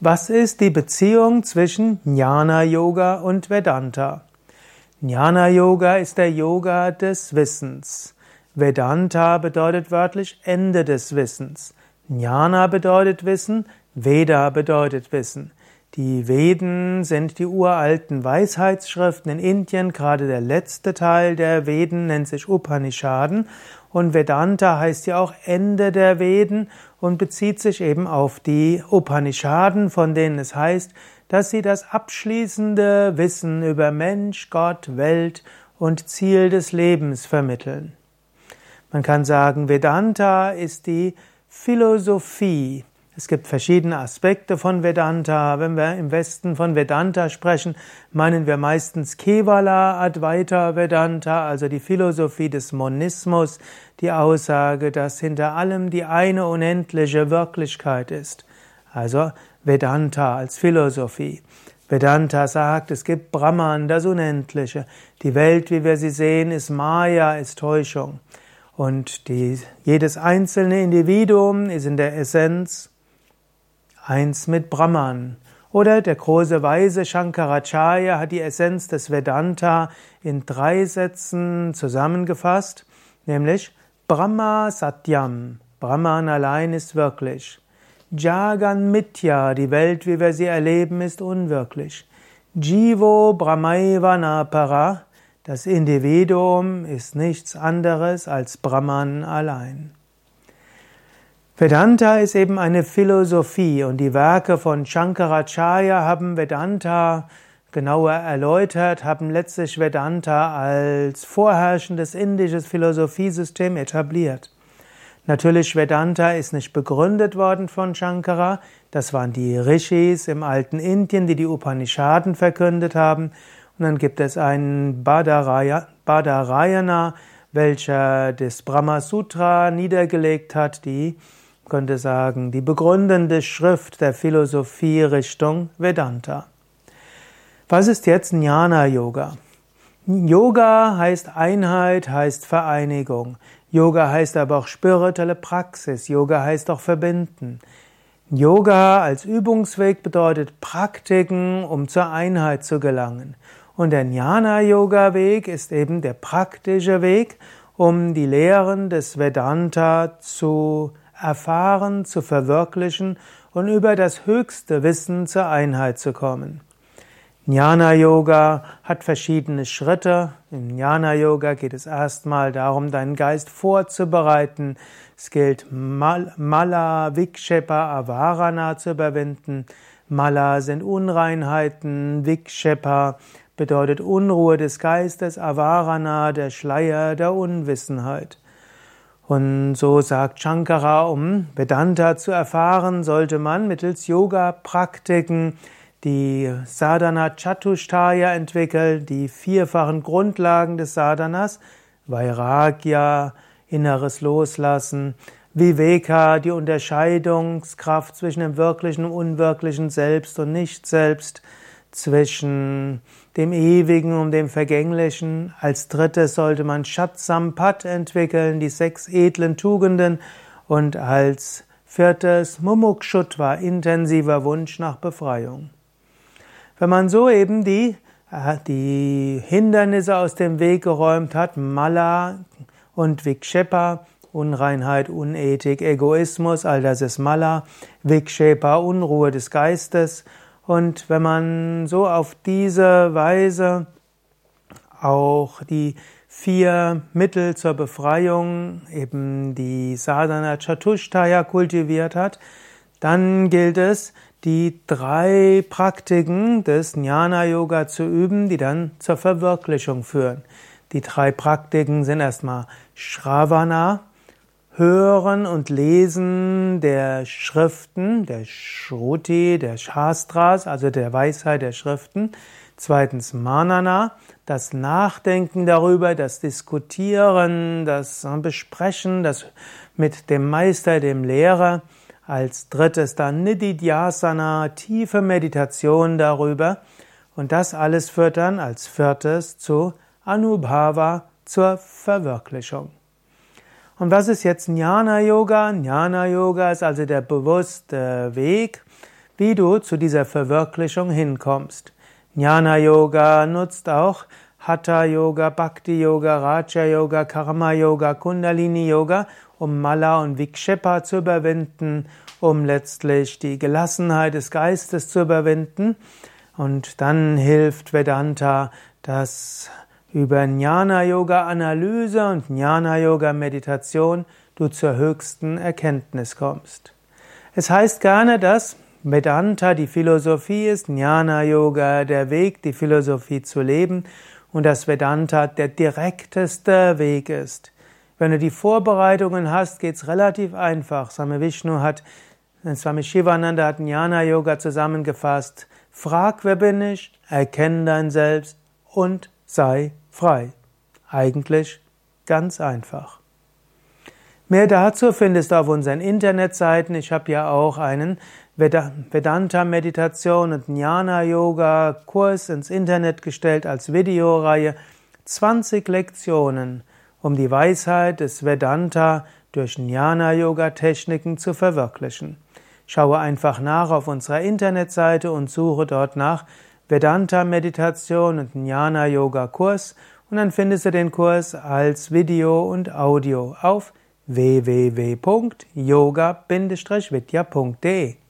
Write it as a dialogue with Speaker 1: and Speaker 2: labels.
Speaker 1: Was ist die Beziehung zwischen Jnana Yoga und Vedanta? Jnana Yoga ist der Yoga des Wissens. Vedanta bedeutet wörtlich Ende des Wissens. Jnana bedeutet Wissen, Veda bedeutet Wissen. Die Veden sind die uralten Weisheitsschriften in Indien. Gerade der letzte Teil der Veden nennt sich Upanishaden. Und Vedanta heißt ja auch Ende der Veden und bezieht sich eben auf die Upanishaden, von denen es heißt, dass sie das abschließende Wissen über Mensch, Gott, Welt und Ziel des Lebens vermitteln. Man kann sagen, Vedanta ist die Philosophie es gibt verschiedene Aspekte von Vedanta. Wenn wir im Westen von Vedanta sprechen, meinen wir meistens Kevala Advaita Vedanta, also die Philosophie des Monismus, die Aussage, dass hinter allem die eine unendliche Wirklichkeit ist. Also Vedanta als Philosophie. Vedanta sagt, es gibt Brahman, das Unendliche. Die Welt, wie wir sie sehen, ist Maya, ist Täuschung. Und die, jedes einzelne Individuum ist in der Essenz eins mit Brahman. Oder der große Weise Shankaracharya hat die Essenz des Vedanta in drei Sätzen zusammengefasst, nämlich Brahma Satyam, Brahman allein ist wirklich. Jagan Mitya, die Welt, wie wir sie erleben, ist unwirklich. Jivo Brahmaivana Para, das Individuum ist nichts anderes als Brahman allein. Vedanta ist eben eine Philosophie und die Werke von Shankaracharya haben Vedanta genauer erläutert, haben letztlich Vedanta als vorherrschendes indisches Philosophiesystem etabliert. Natürlich, Vedanta ist nicht begründet worden von Shankara, das waren die Rishis im alten Indien, die die Upanishaden verkündet haben. Und dann gibt es einen Badarayana, welcher das Brahma Sutra niedergelegt hat, die könnte sagen, die begründende Schrift der Philosophie Richtung Vedanta. Was ist jetzt Jnana Yoga? Yoga heißt Einheit, heißt Vereinigung. Yoga heißt aber auch spirituelle Praxis. Yoga heißt auch verbinden. Yoga als Übungsweg bedeutet Praktiken, um zur Einheit zu gelangen. Und der Jnana Yoga Weg ist eben der praktische Weg, um die Lehren des Vedanta zu erfahren, zu verwirklichen und über das höchste Wissen zur Einheit zu kommen. Jnana Yoga hat verschiedene Schritte. In Jnana Yoga geht es erstmal darum, deinen Geist vorzubereiten. Es gilt Mala, Vikshepa, Avarana zu überwinden. Mala sind Unreinheiten, Vikshepa bedeutet Unruhe des Geistes, Avarana der Schleier der Unwissenheit. Und so sagt Shankara, um Vedanta zu erfahren, sollte man mittels Yoga-Praktiken die Sadhana Chatushtaya entwickeln, die vierfachen Grundlagen des Sadhanas, Vairagya, inneres Loslassen, Viveka, die Unterscheidungskraft zwischen dem wirklichen und unwirklichen Selbst und Nicht-Selbst, zwischen dem Ewigen und dem Vergänglichen. Als drittes sollte man Shatsampat entwickeln, die sechs edlen Tugenden. Und als viertes Mumukshutva, intensiver Wunsch nach Befreiung. Wenn man so eben die, äh, die Hindernisse aus dem Weg geräumt hat, Mala und Vikshepa, Unreinheit, Unethik, Egoismus, all das ist Mala, Vikshepa, Unruhe des Geistes und wenn man so auf diese Weise auch die vier Mittel zur Befreiung, eben die Sadhana Chatushtaya kultiviert hat, dann gilt es, die drei Praktiken des Jnana Yoga zu üben, die dann zur Verwirklichung führen. Die drei Praktiken sind erstmal Shravana, Hören und Lesen der Schriften, der Shruti, der Shastras, also der Weisheit der Schriften. Zweitens Manana, das Nachdenken darüber, das Diskutieren, das Besprechen, das mit dem Meister, dem Lehrer. Als drittes dann Nididhyasana, tiefe Meditation darüber. Und das alles führt dann als viertes zu Anubhava, zur Verwirklichung. Und was ist jetzt Jnana Yoga? Jnana Yoga ist also der bewusste Weg. wie du zu dieser Verwirklichung hinkommst. Jnana Yoga nutzt auch Hatha Yoga, Bhakti Yoga, Raja Yoga, Karma Yoga, Kundalini Yoga, um Mala und Vikshepa zu überwinden, um letztlich die Gelassenheit des Geistes zu überwinden. Und dann hilft Vedanta, dass über Jnana Yoga Analyse und Jnana Yoga Meditation du zur höchsten Erkenntnis kommst. Es heißt gerne, dass Vedanta die Philosophie ist, Jnana Yoga der Weg, die Philosophie zu leben und dass Vedanta der direkteste Weg ist. Wenn du die Vorbereitungen hast, geht's relativ einfach. Swami Vishnu hat, Swami Shivananda hat Jnana Yoga zusammengefasst. Frag, wer bin ich, erkenne dein Selbst und sei frei. Eigentlich ganz einfach. Mehr dazu findest du auf unseren Internetseiten. Ich habe ja auch einen Vedanta-Meditation und Jnana-Yoga-Kurs ins Internet gestellt als Videoreihe. 20 Lektionen, um die Weisheit des Vedanta durch Jnana-Yoga-Techniken zu verwirklichen. Schaue einfach nach auf unserer Internetseite und suche dort nach Vedanta-Meditation und Jnana-Yoga-Kurs. Und dann findest du den Kurs als Video und Audio auf www.yoga-vidya.de